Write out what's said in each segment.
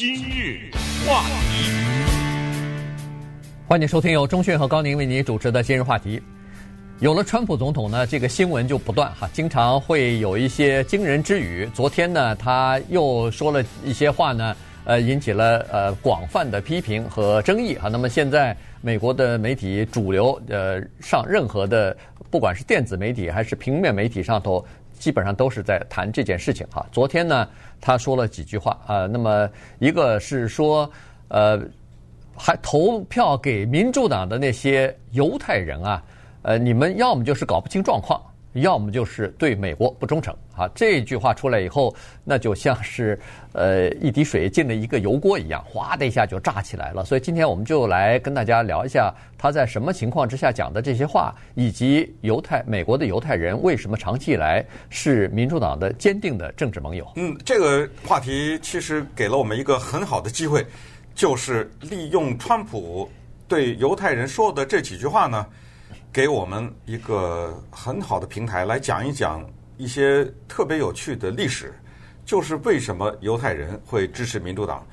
今日话题，欢迎收听由钟讯和高宁为您主持的今日话题。有了川普总统呢，这个新闻就不断哈，经常会有一些惊人之语。昨天呢，他又说了一些话呢，呃，引起了呃广泛的批评和争议啊。那么现在美国的媒体主流呃上任何的，不管是电子媒体还是平面媒体上头，基本上都是在谈这件事情哈。昨天呢，他说了几句话啊，那么一个是说呃，还投票给民主党的那些犹太人啊。呃，你们要么就是搞不清状况，要么就是对美国不忠诚啊！这句话出来以后，那就像是呃一滴水进了一个油锅一样，哗的一下就炸起来了。所以今天我们就来跟大家聊一下他在什么情况之下讲的这些话，以及犹太美国的犹太人为什么长期以来是民主党的坚定的政治盟友。嗯，这个话题其实给了我们一个很好的机会，就是利用川普对犹太人说的这几句话呢。给我们一个很好的平台来讲一讲一些特别有趣的历史，就是为什么犹太人会支持民主党。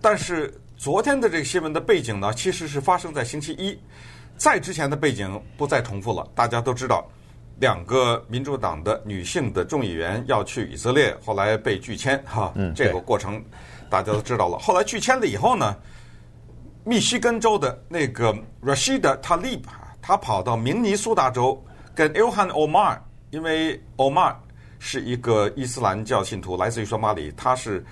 但是昨天的这个新闻的背景呢，其实是发生在星期一，在之前的背景不再重复了。大家都知道，两个民主党的女性的众议员要去以色列，后来被拒签，哈，这个过程大家都知道了。后来拒签了以后呢，密西根州的那个 Rashida Tlaib。他跑到明尼苏达州跟 Ilhan Omar，因为 Omar 是一个伊斯兰教信徒，来自于索马里，他是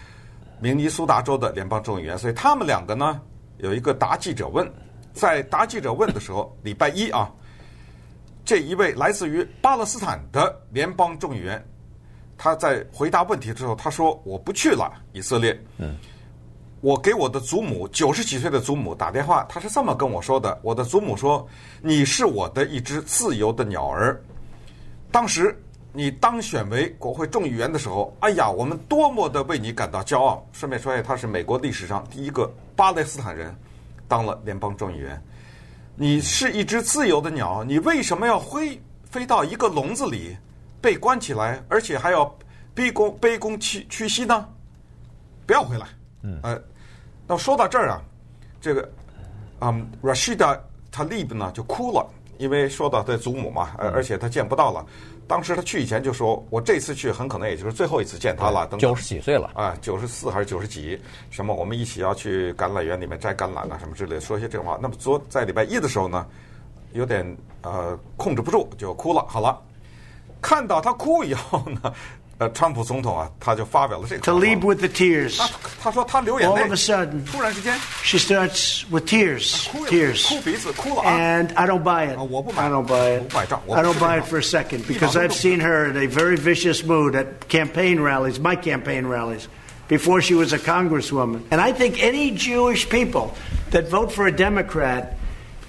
明尼苏达州的联邦众议员，所以他们两个呢有一个答记者问，在答记者问的时候，礼拜一啊，这一位来自于巴勒斯坦的联邦众议员，他在回答问题之后，他说：“我不去了以色列。”嗯。我给我的祖母九十几岁的祖母打电话，她是这么跟我说的：我的祖母说，你是我的一只自由的鸟儿。当时你当选为国会众议员的时候，哎呀，我们多么的为你感到骄傲。顺便说一下，他是美国历史上第一个巴勒斯坦人当了联邦众议员。你是一只自由的鸟，你为什么要飞飞到一个笼子里被关起来，而且还要卑躬卑躬屈屈膝呢？不要回来。嗯，呃。那说到这儿啊，这个，嗯，Rashida Talib 呢就哭了，因为说到他祖母嘛，而而且他见不到了。当时他去以前就说，我这次去很可能也就是最后一次见他了。等九十几岁了啊，九十四还是九十几？什么？我们一起要去橄榄园里面摘橄榄啊，什么之类的，说些这种话。那么昨在礼拜一的时候呢，有点呃控制不住就哭了。好了，看到他哭以后呢。呃，川普总统啊，他就发表了这个。To lead with the tears。他他说他流眼泪。All of a sudden，突然之间，she starts with tears。哭 tears，哭鼻子，哭了啊。And I don't buy it。我不买。I don't buy it。不买账。I don't buy it for a second because I've seen her in a very vicious mood at campaign rallies, my campaign rallies, before she was a congresswoman. And I think any Jewish people that vote for a Democrat,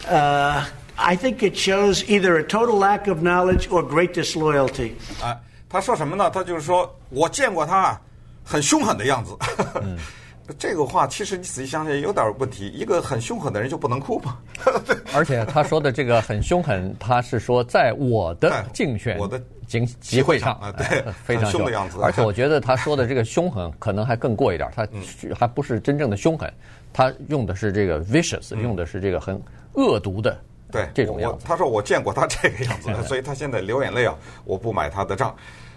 uh, I think it shows either a total lack of knowledge or great disloyalty. 啊。 他说什么呢？他就是说我见过他很凶狠的样子。嗯、这个话其实你仔细想想有点问题。一个很凶狠的人就不能哭吗？而且他说的这个很凶狠，他是说在我的竞选我的集集会上啊，对，非常凶的样子。而且我觉得他说的这个凶狠可能还更过一点，他还不是真正的凶狠，他用的是这个 vicious，、嗯、用的是这个很恶毒的。对，这种样子。他说我见过他这个样子，所以他现在流眼泪啊，我不买他的账。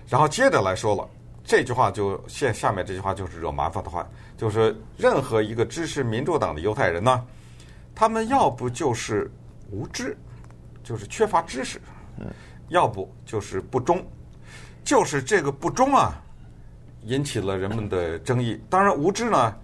然后接着来说了，这句话就现下面这句话就是惹麻烦的话，就是任何一个支持民主党的犹太人呢，他们要不就是无知，就是缺乏知识，要不就是不忠，就是这个不忠啊，引起了人们的争议。当然无知呢，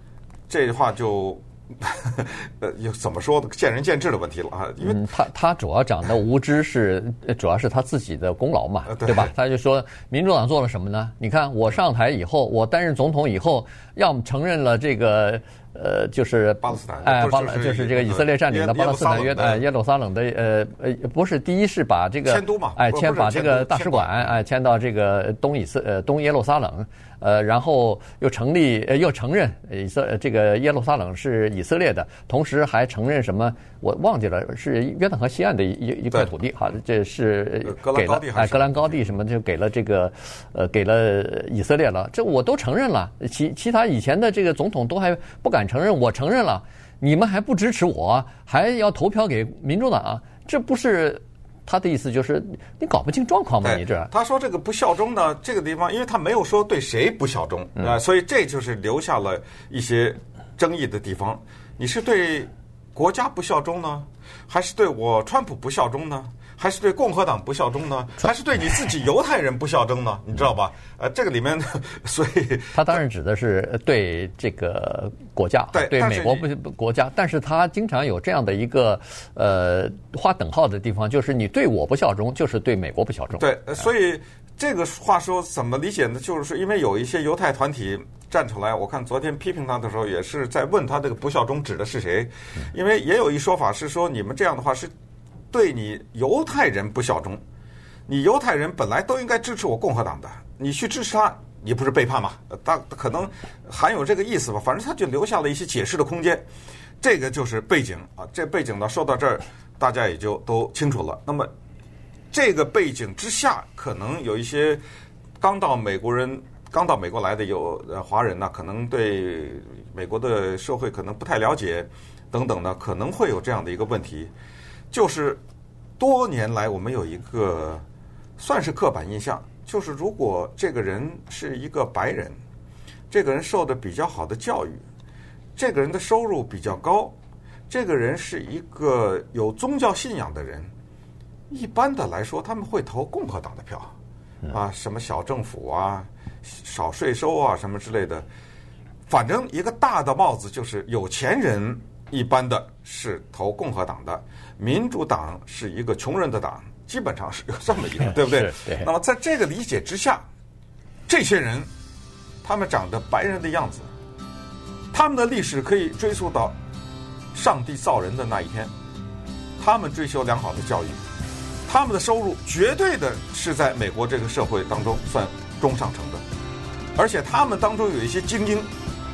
这句话就。呃，又怎么说的？见仁见智的问题了啊。因为、嗯、他他主要讲的无知是，主要是他自己的功劳嘛，对，对吧？他就说，民主党做了什么呢？你看我上台以后，我担任总统以后，要么承认了这个呃，就是巴勒斯坦哎，巴勒就是这个以色列占领的巴勒斯坦约耶呃耶路撒冷的呃呃，不是第一是把这个迁都嘛哎迁把这个大使馆哎迁到这个东以色呃东耶路撒冷，呃，然后又成立呃又承认以色这个耶路撒冷是以色列的，同时还承认什么我忘记了是约旦河西岸的一一块土地，哈，这是给了哎格兰高地什么就给了这个呃给了以色列了，这我都承认了，其其他以前的这个总统都还不敢承认，我承认了，你们还不支持我，还要投票给民主党，这不是他的意思，就是你搞不清状况吗？你这他说这个不效忠呢，这个地方，因为他没有说对谁不效忠啊、所以这就是留下了一些争议的地方。你是对国家不效忠呢，还是对我川普不效忠呢？还是对共和党不效忠呢？还是对你自己犹太人不效忠呢？你知道吧？呃，这个里面，所以他当然指的是对这个国家，对对美国不不国家，但是他经常有这样的一个呃划等号的地方，就是你对我不效忠，就是对美国不效忠。对，呃所以这个话说怎么理解呢？就是说，因为有一些犹太团体站出来，我看昨天批评他的时候，也是在问他这个不效忠指的是谁？因为也有一说法是说，你们这样的话是对你犹太人不效忠，你犹太人本来都应该支持我共和党的，你去支持他，你不是背叛吗？呃大可能含有这个意思吧，反正他就留下了一些解释的空间。这个就是背景啊，这背景呢说到这儿，大家也就都清楚了。那么。这个背景之下，可能有一些刚到美国人、刚到美国来的有华人呢，可能对美国的社会可能不太了解，等等呢，可能会有这样的一个问题，就是多年来我们有一个算是刻板印象，就是如果这个人是一个白人，这个人受的比较好的教育，这个人的收入比较高，这个人是一个有宗教信仰的人。一般的来说，他们会投共和党的票，啊，什么小政府啊、少税收啊，什么之类的。反正一个大的帽子就是有钱人一般的是投共和党的，民主党是一个穷人的党，基本上是有这么一个，对不对？对。那么在这个理解之下，这些人他们长得白人的样子，他们的历史可以追溯到上帝造人的那一天，他们追求良好的教育。他们的收入绝对的是在美国这个社会当中算中上层的，而且他们当中有一些精英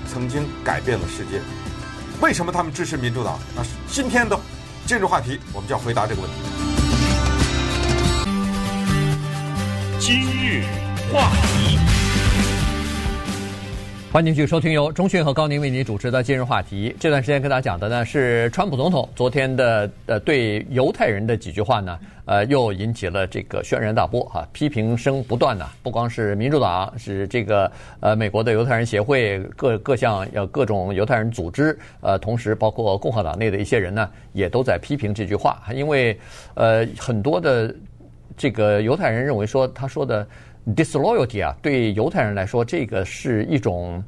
曾经改变了世界。为什么他们支持民主党？那是今天的今日话题，我们就要回答这个问题。今日话题。欢迎继续收听由中讯和高宁为您主持的今日话题。这段时间跟大家讲的呢是川普总统昨天的呃对犹太人的几句话呢，呃又引起了这个轩然大波哈、啊，批评声不断呐。不光是民主党，是这个呃美国的犹太人协会各各项呃各种犹太人组织，呃同时包括共和党内的一些人呢，也都在批评这句话，因为呃很多的这个犹太人认为说他说的。Disloyalty 啊，对犹太人来说，这个是一种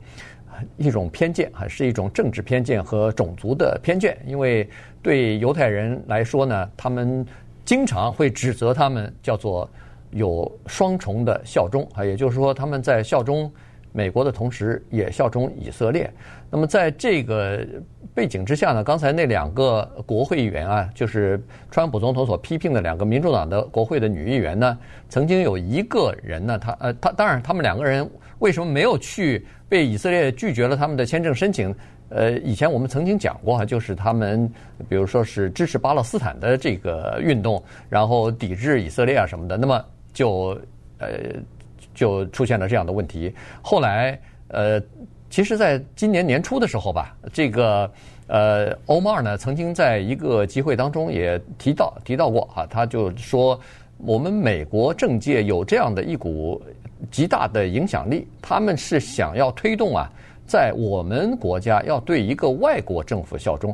一种偏见，还是一种政治偏见和种族的偏见。因为对犹太人来说呢，他们经常会指责他们叫做有双重的效忠啊，也就是说他们在效忠美国的同时，也效忠以色列。那么在这个背景之下呢，刚才那两个国会议员啊，就是川普总统所批评的两个民主党的国会的女议员呢，曾经有一个人呢，他呃，他当然他们两个人为什么没有去被以色列拒绝了他们的签证申请？呃，以前我们曾经讲过哈，就是他们比如说是支持巴勒斯坦的这个运动，然后抵制以色列啊什么的，那么就呃就出现了这样的问题。后来呃。其实，在今年年初的时候吧，这个呃，欧马尔呢曾经在一个集会当中也提到提到过啊，他就说，我们美国政界有这样的一股极大的影响力，他们是想要推动啊，在我们国家要对一个外国政府效忠。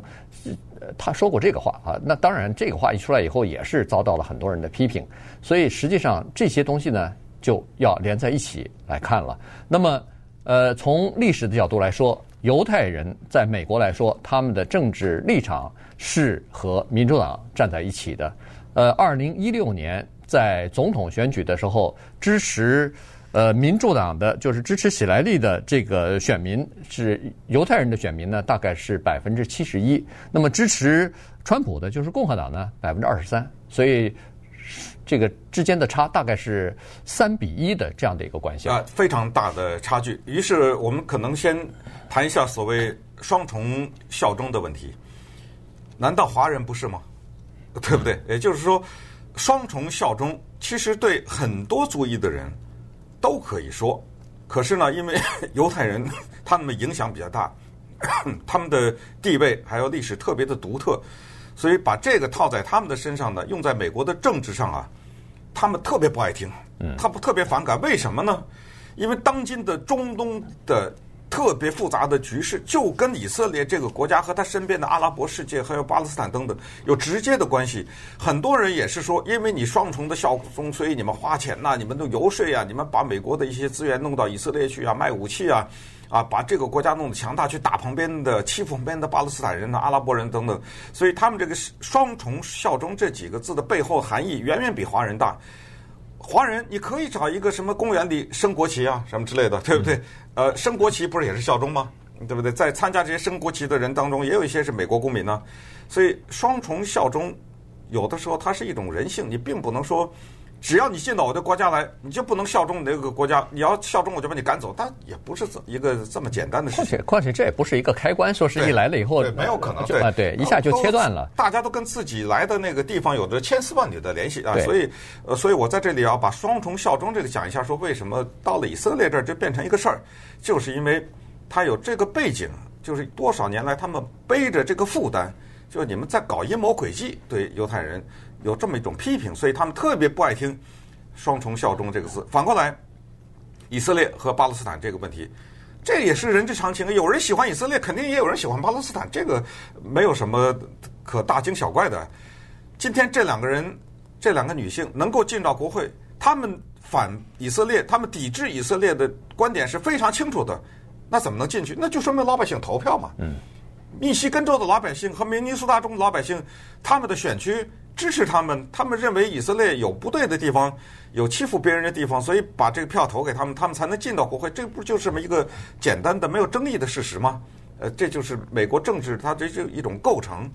他说过这个话啊，那当然这个话一出来以后，也是遭到了很多人的批评。所以实际上这些东西呢，就要连在一起来看了。那么。呃，从历史的角度来说，犹太人在美国来说，他们的政治立场是和民主党站在一起的。呃，二零一六年在总统选举的时候，支持呃，民主党的就是支持喜来利的这个选民是犹太人的选民呢，大概是百分之七十一。那么支持川普的就是共和党呢，百分之二十三。所以这个之间的差大概是三比一的这样的一个关系啊，非常大的差距。于是我们可能先谈一下所谓双重效忠的问题。难道华人不是吗？对不对？也就是说，双重效忠其实对很多族裔的人。都可以说，可是呢，因为 犹太人 他们的影响比较大，他们的地位还有历史特别的独特，所以把这个套在他们的身上呢，用在美国的政治上啊，他们特别不爱听，他不特别反感。为什么呢？因为当今的中东的。特别复杂的局势，就跟以色列这个国家和他身边的阿拉伯世界，还有巴勒斯坦等等有直接的关系。很多人也是说，因为你双重的效忠，所以你们花钱呐、你们都游说啊，你们把美国的一些资源弄到以色列去啊，卖武器啊，啊，把这个国家弄得强大，去打旁边的、欺负旁边的巴勒斯坦人呐、阿拉伯人等等。所以他们这个双重效忠这几个字的背后含义，远远比华人大。华人，你可以找一个什么公园里升国旗啊，什么之类的，对不对？呃，升国旗不是也是效忠吗？对不对？在参加这些升国旗的人当中，也有一些是美国公民呢。所以双重效忠，有的时候它是一种人性，你并不能说。只要你进到我的国家来，你就不能效忠你那个国家。你要效忠，我就把你赶走。但也不是这一个这么简单的事情。况且，况且这也不是一个开关，说是一来了以后，对，没有可能，对啊，对，一下就切断了。大家都跟自己来的那个地方有着千丝万缕的联系啊，所以，呃，所以我在这里要把双重效忠这个讲一下，说为什么到了以色列这儿就变成一个事儿，就是因为他有这个背景，就是多少年来他们背着这个负担，就你们在搞阴谋诡计，对犹太人有这么一种批评，所以他们特别不爱听。双重效忠这个字，反过来，以色列和巴勒斯坦这个问题，这也是人之常情。有人喜欢以色列，肯定也有人喜欢巴勒斯坦，这个没有什么可大惊小怪的。今天这两个人，这两个女性能够进到国会，他们反以色列，他们抵制以色列的观点是非常清楚的。那怎么能进去？那就说明老百姓投票嘛。嗯，密西根州的老百姓和明尼苏达州的老百姓，他们的选区。支持他们，他们认为以色列有不对的地方，有欺负别人的地方，所以把这个票投给他们，他们才能进到国会。这不就是么一个简单的、没有争议的事实吗？呃，这就是美国政治它这是一种构成。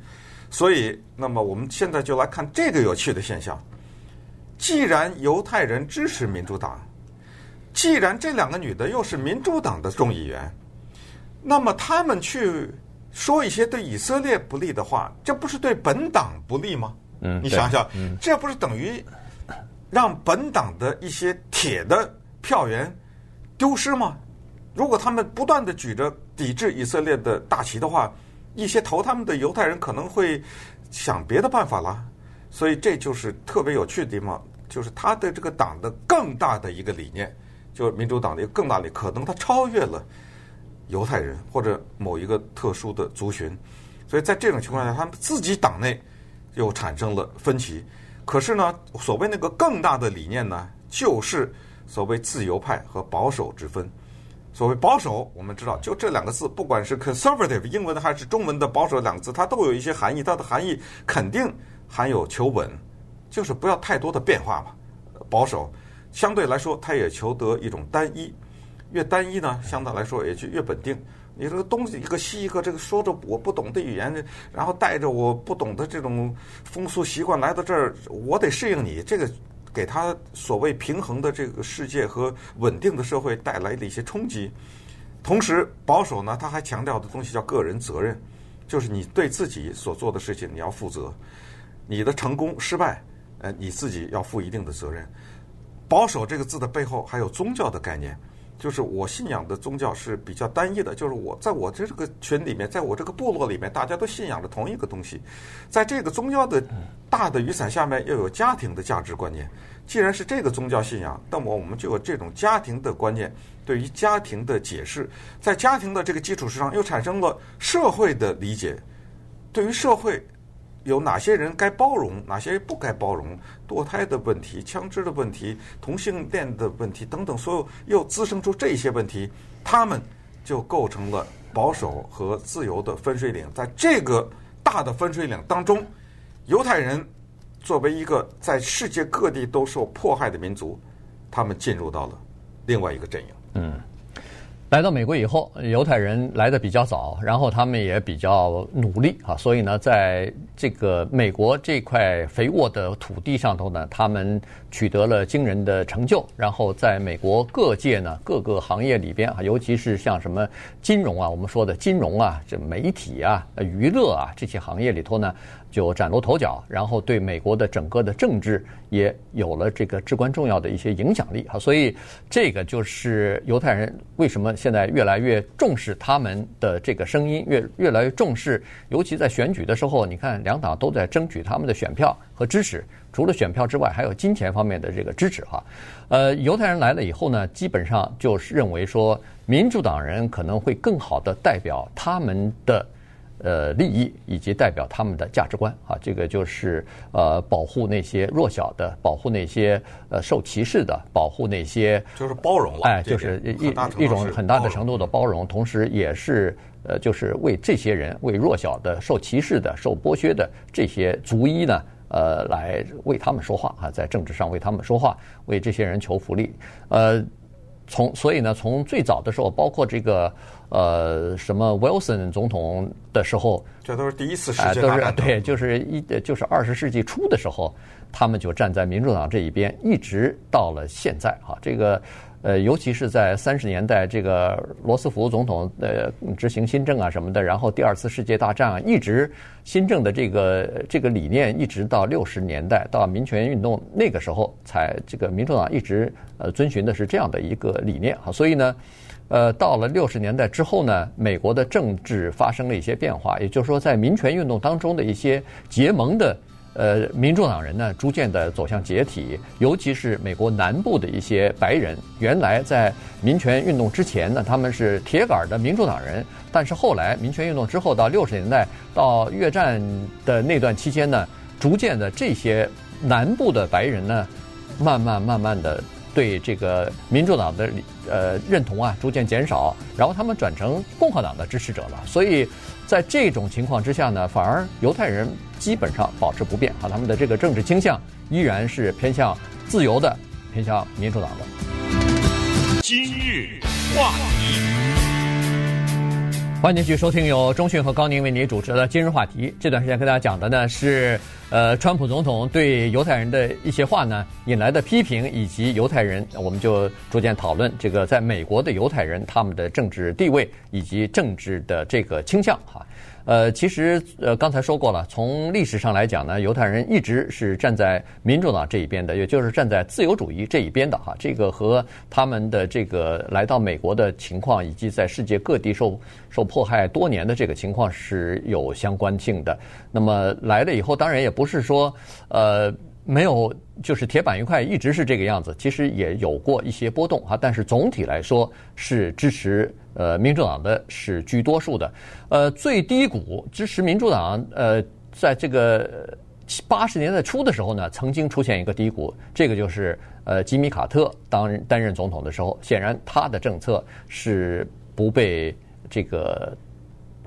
所以，那么我们现在就来看这个有趣的现象：既然犹太人支持民主党，既然这两个女的又是民主党的众议员，那么他们去说一些对以色列不利的话，这不是对本党不利吗？嗯，你想想，这不是等于让本党的一些铁的票源丢失吗？如果他们不断的举着抵制以色列的大旗的话，一些投他们的犹太人可能会想别的办法了。所以这就是特别有趣的地方，就是他的这个党的更大的一个理念，就是民主党的一个更大的，可能他超越了犹太人或者某一个特殊的族群。所以在这种情况下，他们自己党内。又产生了分歧，可是呢，所谓那个更大的理念呢，就是所谓自由派和保守之分。所谓保守，我们知道，就这两个字，不管是 conservative 英文的还是中文的保守两个字，它都有一些含义。它的含义肯定含有求稳，就是不要太多的变化嘛。保守相对来说，它也求得一种单一，越单一呢，相对来说也就越稳定。你这个东西一个西一个，这个说着我不懂的语言，然后带着我不懂的这种风俗习惯来到这儿，我得适应你。这个给他所谓平衡的这个世界和稳定的社会带来的一些冲击。同时，保守呢，他还强调的东西叫个人责任，就是你对自己所做的事情你要负责，你的成功失败，呃，你自己要负一定的责任。保守这个字的背后还有宗教的概念。就是我信仰的宗教是比较单一的，就是我在我这个群里面，在我这个部落里面，大家都信仰着同一个东西。在这个宗教的大的雨伞下面，又有家庭的价值观念。既然是这个宗教信仰，那么我们就有这种家庭的观念，对于家庭的解释，在家庭的这个基础之上，又产生了社会的理解，对于社会。有哪些人该包容，哪些人不该包容？堕胎的问题、枪支的问题、同性恋的问题等等，所有又滋生出这些问题，他们就构成了保守和自由的分水岭。在这个大的分水岭当中，犹太人作为一个在世界各地都受迫害的民族，他们进入到了另外一个阵营。嗯。来到美国以后，犹太人来的比较早，然后他们也比较努力啊，所以呢，在这个美国这块肥沃的土地上头呢，他们取得了惊人的成就。然后在美国各界呢，各个行业里边啊，尤其是像什么金融啊，我们说的金融啊，这媒体啊、娱乐啊这些行业里头呢。就崭露头角，然后对美国的整个的政治也有了这个至关重要的一些影响力啊，所以这个就是犹太人为什么现在越来越重视他们的这个声音，越越来越重视，尤其在选举的时候，你看两党都在争取他们的选票和支持，除了选票之外，还有金钱方面的这个支持哈。呃，犹太人来了以后呢，基本上就是认为说，民主党人可能会更好的代表他们的。呃，利益以及代表他们的价值观啊，这个就是呃，保护那些弱小的，保护那些呃受歧视的，保护那些就是包容了，哎，就是一一种很大的程度的包容，同时也是呃，就是为这些人，为弱小的、受歧视的、受剥削的这些族裔呢，呃，来为他们说话啊，在政治上为他们说话，为这些人求福利，呃。从所以呢，从最早的时候，包括这个呃什么 Wilson 总统的时候，这都是第一次世界大战，呃，都是对，就是一就是二十世纪初的时候，他们就站在民主党这一边，一直到了现在啊，这个。呃，尤其是在三十年代，这个罗斯福总统呃执行新政啊什么的，然后第二次世界大战啊，一直新政的这个这个理念，一直到六十年代到民权运动那个时候，才这个民主党一直呃遵循的是这样的一个理念啊。所以呢，呃，到了六十年代之后呢，美国的政治发生了一些变化，也就是说，在民权运动当中的一些结盟的。呃，民主党人呢，逐渐的走向解体，尤其是美国南部的一些白人，原来在民权运动之前呢，他们是铁杆的民主党人，但是后来民权运动之后，到六十年代到越战的那段期间呢，逐渐的这些南部的白人呢，慢慢慢慢的对这个民主党的呃认同啊，逐渐减少，然后他们转成共和党的支持者了，所以。在这种情况之下呢，反而犹太人基本上保持不变啊，他们的这个政治倾向依然是偏向自由的，偏向民主党的。今日话题，欢迎继续收听由中讯和高宁为您主持的《今日话题》。这段时间跟大家讲的呢是，呃，川普总统对犹太人的一些话呢引来的批评，以及犹太人，我们就逐渐讨论这个在美国的犹太人他们的政治地位以及政治的这个倾向哈。呃，其实呃，刚才说过了，从历史上来讲呢，犹太人一直是站在民主党这一边的，也就是站在自由主义这一边的哈。这个和他们的这个来到美国的情况，以及在世界各地受受迫害多年的这个情况是有相关性的。那么来了以后，当然也不是说呃。没有，就是铁板一块，一直是这个样子。其实也有过一些波动哈，但是总体来说是支持呃民主党的是居多数的。呃，最低谷支持民主党呃，在这个八十年代初的时候呢，曾经出现一个低谷，这个就是呃吉米卡特当担任总统的时候，显然他的政策是不被这个。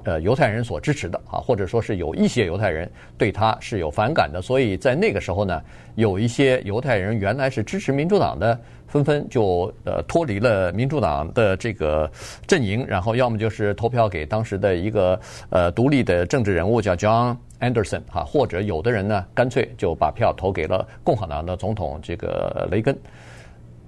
呃，犹太人所支持的啊，或者说是有一些犹太人对他是有反感的，所以在那个时候呢，有一些犹太人原来是支持民主党的，纷纷就呃脱离了民主党的这个阵营，然后要么就是投票给当时的一个呃独立的政治人物叫 John Anderson 哈，或者有的人呢干脆就把票投给了共和党的总统这个雷根。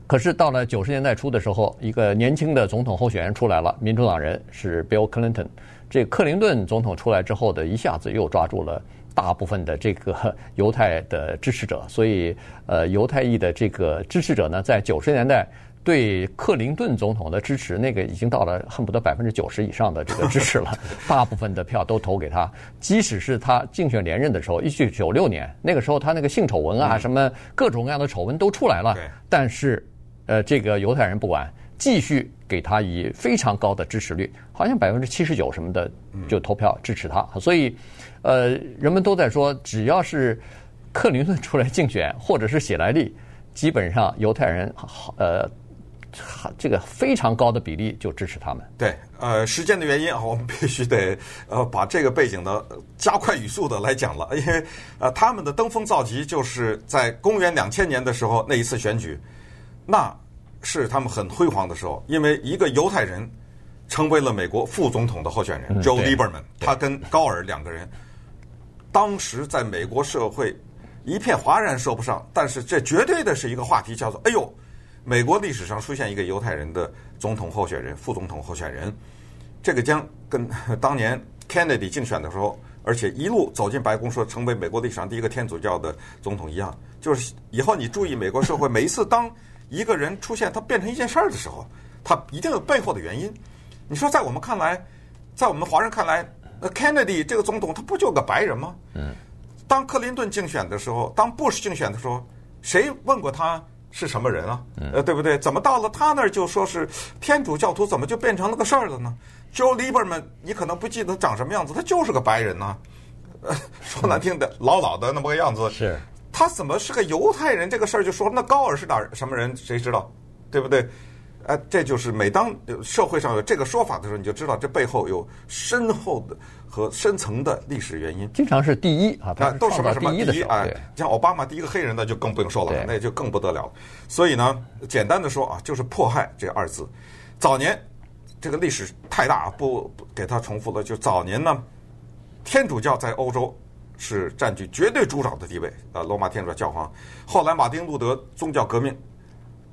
可是到了九十年代初的时候，一个年轻的总统候选人出来了，民主党人是 Bill Clinton。这克林顿总统出来之后的一下子又抓住了大部分的这个 犹太的支持者，所以呃，犹太裔的这个支持者呢，在九十年代对克林顿总统的支持，那个已经到了恨不得百分之九十以上的这个支持了，大部分的票都投给他。即使是他竞选连任的时候，一九九六年那个时候，他那个性丑闻啊，什么各种各样的丑闻都出来了，但是呃，这个犹太人不管。继续给他以非常高的支持率，好像百分之七十九什么的就投票支持他。所以，呃，人们都在说，只要是克林顿出来竞选，或者是希莱利，基本上犹太人呃，这个非常高的比例就支持他们。对，呃，时间的原因啊，我们必须得呃把这个背景的加快语速的来讲了，因为呃他们的登峰造极就是在公元两千年的时候那一次选举，那。是他们很辉煌的时候，因为一个犹太人成为了美国副总统的候选人，Joe Lieberman，他跟高尔两个人，当时在美国社会一片哗然说不上，但是这绝对的是一个话题，叫做“哎呦，美国历史上出现一个犹太人的总统候选人、副总统候选人”，这个将跟当年 Kennedy 竞选的时候，而且一路走进白宫说成为美国历史上第一个天主教的总统一样，就是以后你注意美国社会每一次当。一个人出现，他变成一件事儿的时候，他一定有背后的原因。你说，在我们看来，在我们华人看来，那 Kennedy 这个总统他不就个白人吗？嗯。当克林顿竞选的时候，当布什竞选的时候，谁问过他是什么人啊？呃，对不对？怎么到了他那儿就说是天主教徒，怎么就变成了个事儿了呢？Joe Lieberman，你可能不记得长什么样子，他就是个白人呐。呃，说难听的，老老的那么个样子。是。他怎么是个犹太人？这个事儿就说那高尔是哪儿什么人？谁知道，对不对？哎，这就是每当社会上有这个说法的时候，你就知道这背后有深厚的和深层的历史原因。经常是第一啊，他都是什么什么第一啊？像奥巴马第一个黑人那就更不用说了，那就更不得了。所以呢，简单的说啊，就是迫害这二字。早年这个历史太大，不给他重复了。就早年呢，天主教在欧洲。是占据绝对主导的地位啊，罗马天主教教皇。后来马丁路德宗教革命，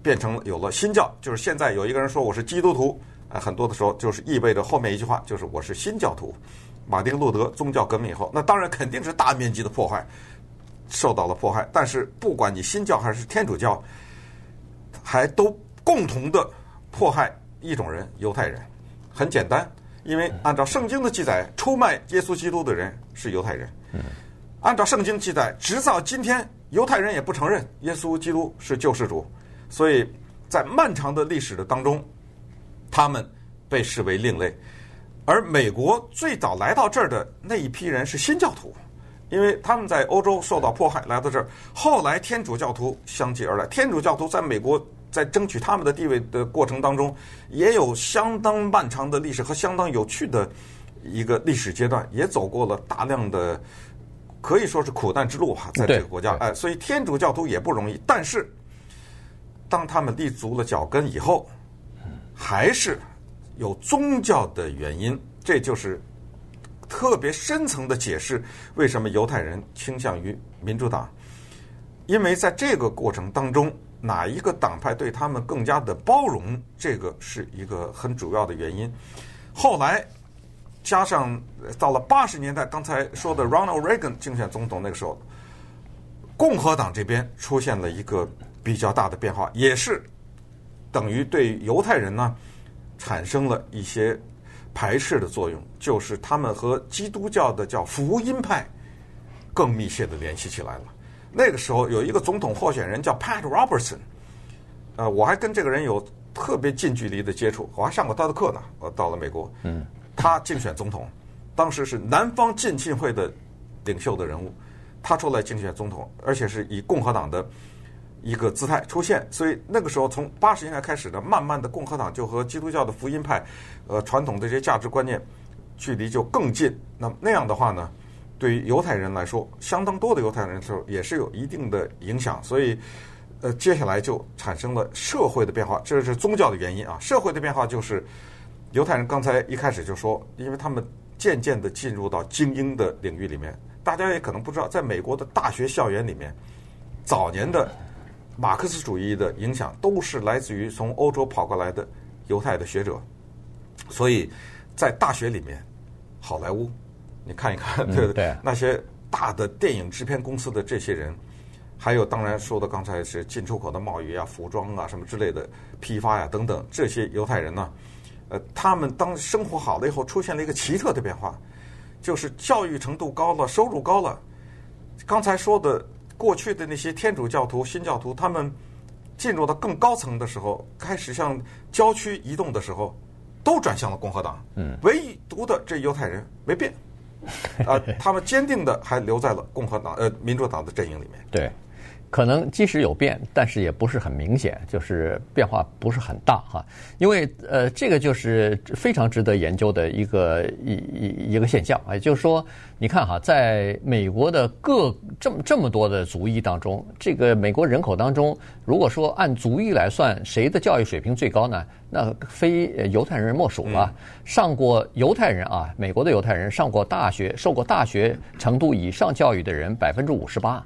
变成有了新教，就是现在有一个人说我是基督徒，啊，很多的时候就是意味着后面一句话就是我是新教徒。马丁路德宗教革命以后，那当然肯定是大面积的破坏，受到了迫害。但是不管你新教还是天主教，还都共同的迫害一种人——犹太人。很简单，因为按照圣经的记载，出卖耶稣基督的人是犹太人。按照圣经记载，直到今天，犹太人也不承认耶稣基督是救世主，所以在漫长的历史的当中，他们被视为另类。而美国最早来到这儿的那一批人是新教徒，因为他们在欧洲受到迫害，来到这儿。后来天主教徒相继而来，天主教徒在美国在争取他们的地位的过程当中，也有相当漫长的历史和相当有趣的一个历史阶段，也走过了大量的。可以说是苦难之路哈，在这个国家，哎，所以天主教徒也不容易。但是，当他们立足了脚跟以后，还是有宗教的原因，这就是特别深层的解释，为什么犹太人倾向于民主党？因为在这个过程当中，哪一个党派对他们更加的包容，这个是一个很主要的原因。后来。加上到了八十年代，刚才说的 Ronald Reagan 竞选总统那个时候，共和党这边出现了一个比较大的变化，也是等于对犹太人呢产生了一些排斥的作用，就是他们和基督教的叫福音派更密切的联系起来了。那个时候有一个总统候选人叫 Pat Robertson，呃，我还跟这个人有特别近距离的接触，我还上过他的课呢。我到了美国，嗯。他竞选总统，当时是南方浸信会的领袖的人物，他出来竞选总统，而且是以共和党的一个姿态出现。所以那个时候，从八十年代开始呢，慢慢的共和党就和基督教的福音派，呃，传统的这些价值观念距离就更近。那么那样的话呢，对于犹太人来说，相当多的犹太人来说也是有一定的影响。所以，呃，接下来就产生了社会的变化，这是宗教的原因啊。社会的变化就是。犹太人刚才一开始就说，因为他们渐渐地进入到精英的领域里面。大家也可能不知道，在美国的大学校园里面，早年的马克思主义的影响都是来自于从欧洲跑过来的犹太的学者。所以在大学里面，好莱坞，你看一看，对不对？那些大的电影制片公司的这些人，还有当然说的刚才是进出口的贸易啊、服装啊什么之类的批发呀、啊、等等，这些犹太人呢。呃，他们当生活好了以后，出现了一个奇特的变化，就是教育程度高了，收入高了。刚才说的过去的那些天主教徒、新教徒，他们进入到更高层的时候，开始向郊区移动的时候，都转向了共和党。嗯，唯独的这犹太人没变，啊、呃，他们坚定的还留在了共和党、呃，民主党的阵营里面。对。可能即使有变，但是也不是很明显，就是变化不是很大哈。因为呃，这个就是非常值得研究的一个一一一个现象，也就是说，你看哈，在美国的各这么这么多的族裔当中，这个美国人口当中，如果说按族裔来算，谁的教育水平最高呢？那非犹太人莫属了。上过犹太人啊，美国的犹太人上过大学、受过大学程度以上教育的人百分之五十八。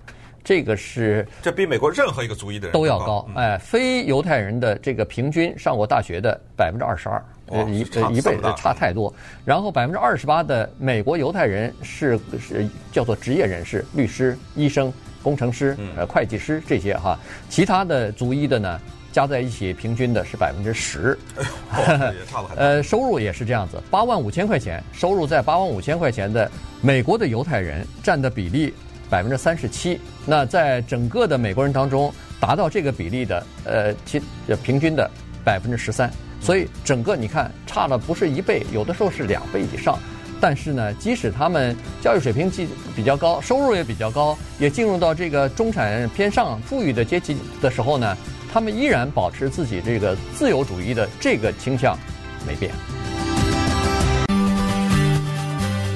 这个是这比美国任何一个族裔的人都要高，哎，非犹太人的这个平均上过大学的百分之二十二，一一辈子差太多。然后百分之二十八的美国犹太人是是叫做职业人士，律师、医生、工程师、呃会计师这些哈，其他的族裔的呢，加在一起平均的是百分之十，也差了很多。呃，收入也是这样子，八万五千块钱，收入在八万五千块钱的美国的犹太人占的比例。百分之三十七，那在整个的美国人当中，达到这个比例的，呃，其平均的百分之十三，所以整个你看差了不是一倍，有的时候是两倍以上。但是呢，即使他们教育水平既比较高，收入也比较高，也进入到这个中产偏上富裕的阶级的时候呢，他们依然保持自己这个自由主义的这个倾向没变。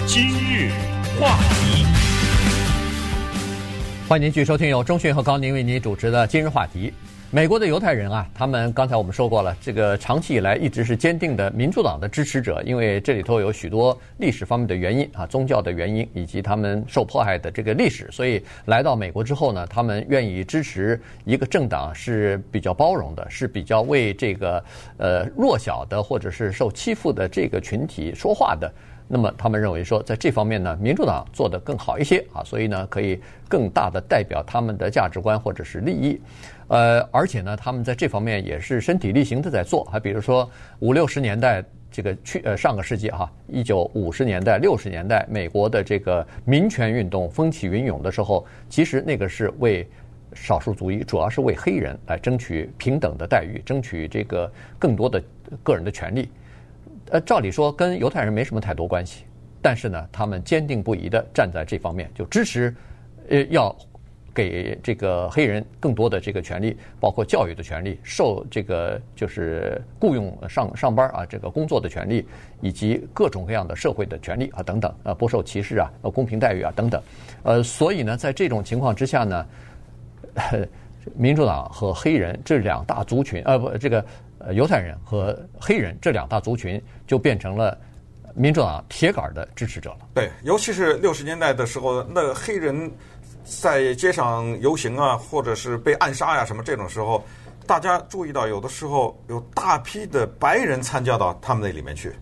今日话题。欢迎您继续收听由中讯和高宁为您主持的今日话题。美国的犹太人啊，他们刚才我们说过了，这个长期以来一直是坚定的民主党的支持者，因为这里头有许多历史方面的原因啊，宗教的原因以及他们受迫害的这个历史，所以来到美国之后呢，他们愿意支持一个政党是比较包容的，是比较为这个呃弱小的或者是受欺负的这个群体说话的。那么他们认为说，在这方面呢，民主党做得更好一些啊，所以呢，可以更大的代表他们的价值观或者是利益，呃，而且呢，他们在这方面也是身体力行的在做。还比如说五六十年代这个去呃上个世纪哈，一九五十年代六十年代美国的这个民权运动风起云涌的时候，其实那个是为少数族裔，主要是为黑人来争取平等的待遇，争取这个更多的个人的权利。呃，照理说跟犹太人没什么太多关系，但是呢，他们坚定不移的站在这方面，就支持，呃，要给这个黑人更多的这个权利，包括教育的权利，受这个就是雇佣上上班啊，这个工作的权利，以及各种各样的社会的权利啊等等，呃，不受歧视啊，呃，公平待遇啊等等，呃，所以呢，在这种情况之下呢，民主党和黑人这两大族群，呃，不，这个。呃，犹太人和黑人这两大族群就变成了民主党铁杆的支持者了。对，尤其是六十年代的时候，那黑人在街上游行啊，或者是被暗杀呀、什么这种时候，大家注意到，有的时候有大批的白人参加到他们那里面去。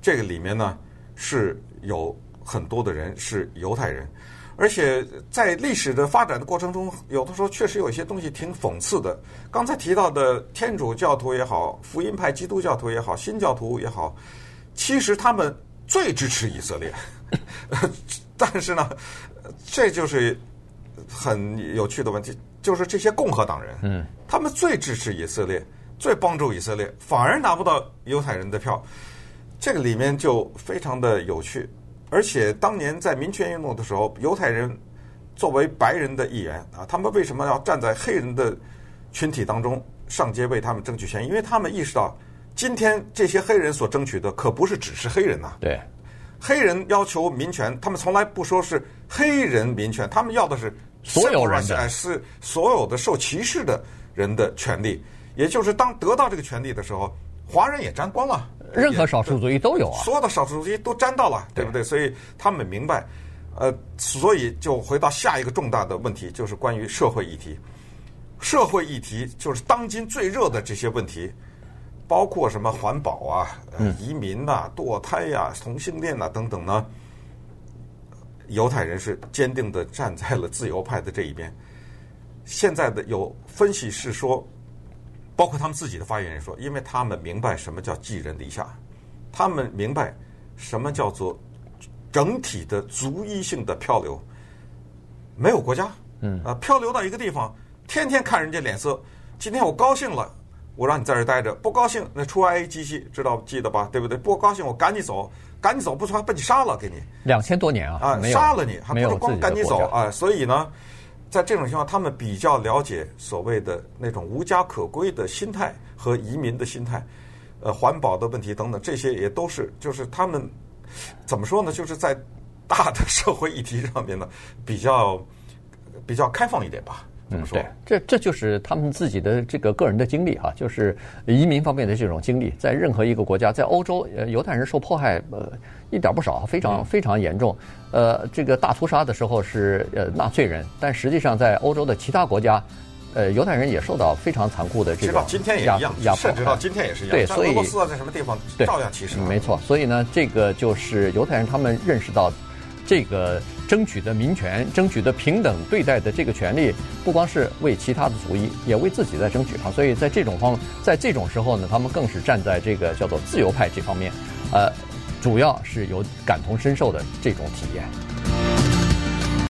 这个里面呢，是有很多的人是犹太人。而且在历史的发展的过程中，有的时候确实有一些东西挺讽刺的。刚才提到的天主教徒也好，福音派基督教徒也好，新教徒也好，其实他们最支持以色列。但是呢，这就是很有趣的问题，就是这些共和党人，嗯，他们最支持以色列，最帮助以色列，反而拿不到犹太人的票。这个里面就非常的有趣。而且当年在民权运动的时候，犹太人作为白人的一员啊，他们为什么要站在黑人的群体当中上街为他们争取权益？因为他们意识到，今天这些黑人所争取的可不是只是黑人呐。对，黑人要求民权，他们从来不说是黑人民权，他们要的是所有人的，是所有的受歧视的人的权利。也就是当得到这个权利的时候，华人也沾光了。任何少数族裔都有啊，所有的少数族裔都沾到了，对不对？所以他们明白，呃，所以就回到下一个重大的问题，就是关于社会议题。社会议题就是当今最热的这些问题，包括什么环保啊、移民呐、啊、堕胎呀、啊、同性恋呐、啊、等等呢。犹太人是坚定的站在了自由派的这一边。现在的有分析是说。包括他们自己的发言人说，因为他们明白什么叫寄人篱下，他们明白什么叫做整体的族裔性的漂流，没有国家，嗯啊，漂流到一个地方，天天看人家脸色。今天我高兴了，我让你在这儿待着；不高兴，那出 I A 机器，知道记得吧？对不对？不高兴，我赶紧走，赶紧走，不说把你杀了，给你两千多年啊，啊，杀了你，还不是光赶你走啊？所以呢。在这种情况，他们比较了解所谓的那种无家可归的心态和移民的心态，呃，环保的问题等等，这些也都是，就是他们怎么说呢？就是在大的社会议题上面呢，比较比较开放一点吧。怎么说？嗯、对，这这就是他们自己的这个个人的经历哈，就是移民方面的这种经历，在任何一个国家，在欧洲，呃，犹太人受迫害呃一点不少，非常非常严重。呃，这个大屠杀的时候是呃纳粹人，但实际上在欧洲的其他国家，呃，犹太人也受到非常残酷的这种今天也一样，甚至到今天也是一样。对，所以俄罗斯在什么地方照样歧视。没错，所以呢，这个就是犹太人他们认识到。这个争取的民权、争取的平等对待的这个权利，不光是为其他的族裔，也为自己在争取啊！所以在这种方，在这种时候呢，他们更是站在这个叫做自由派这方面，呃，主要是有感同身受的这种体验。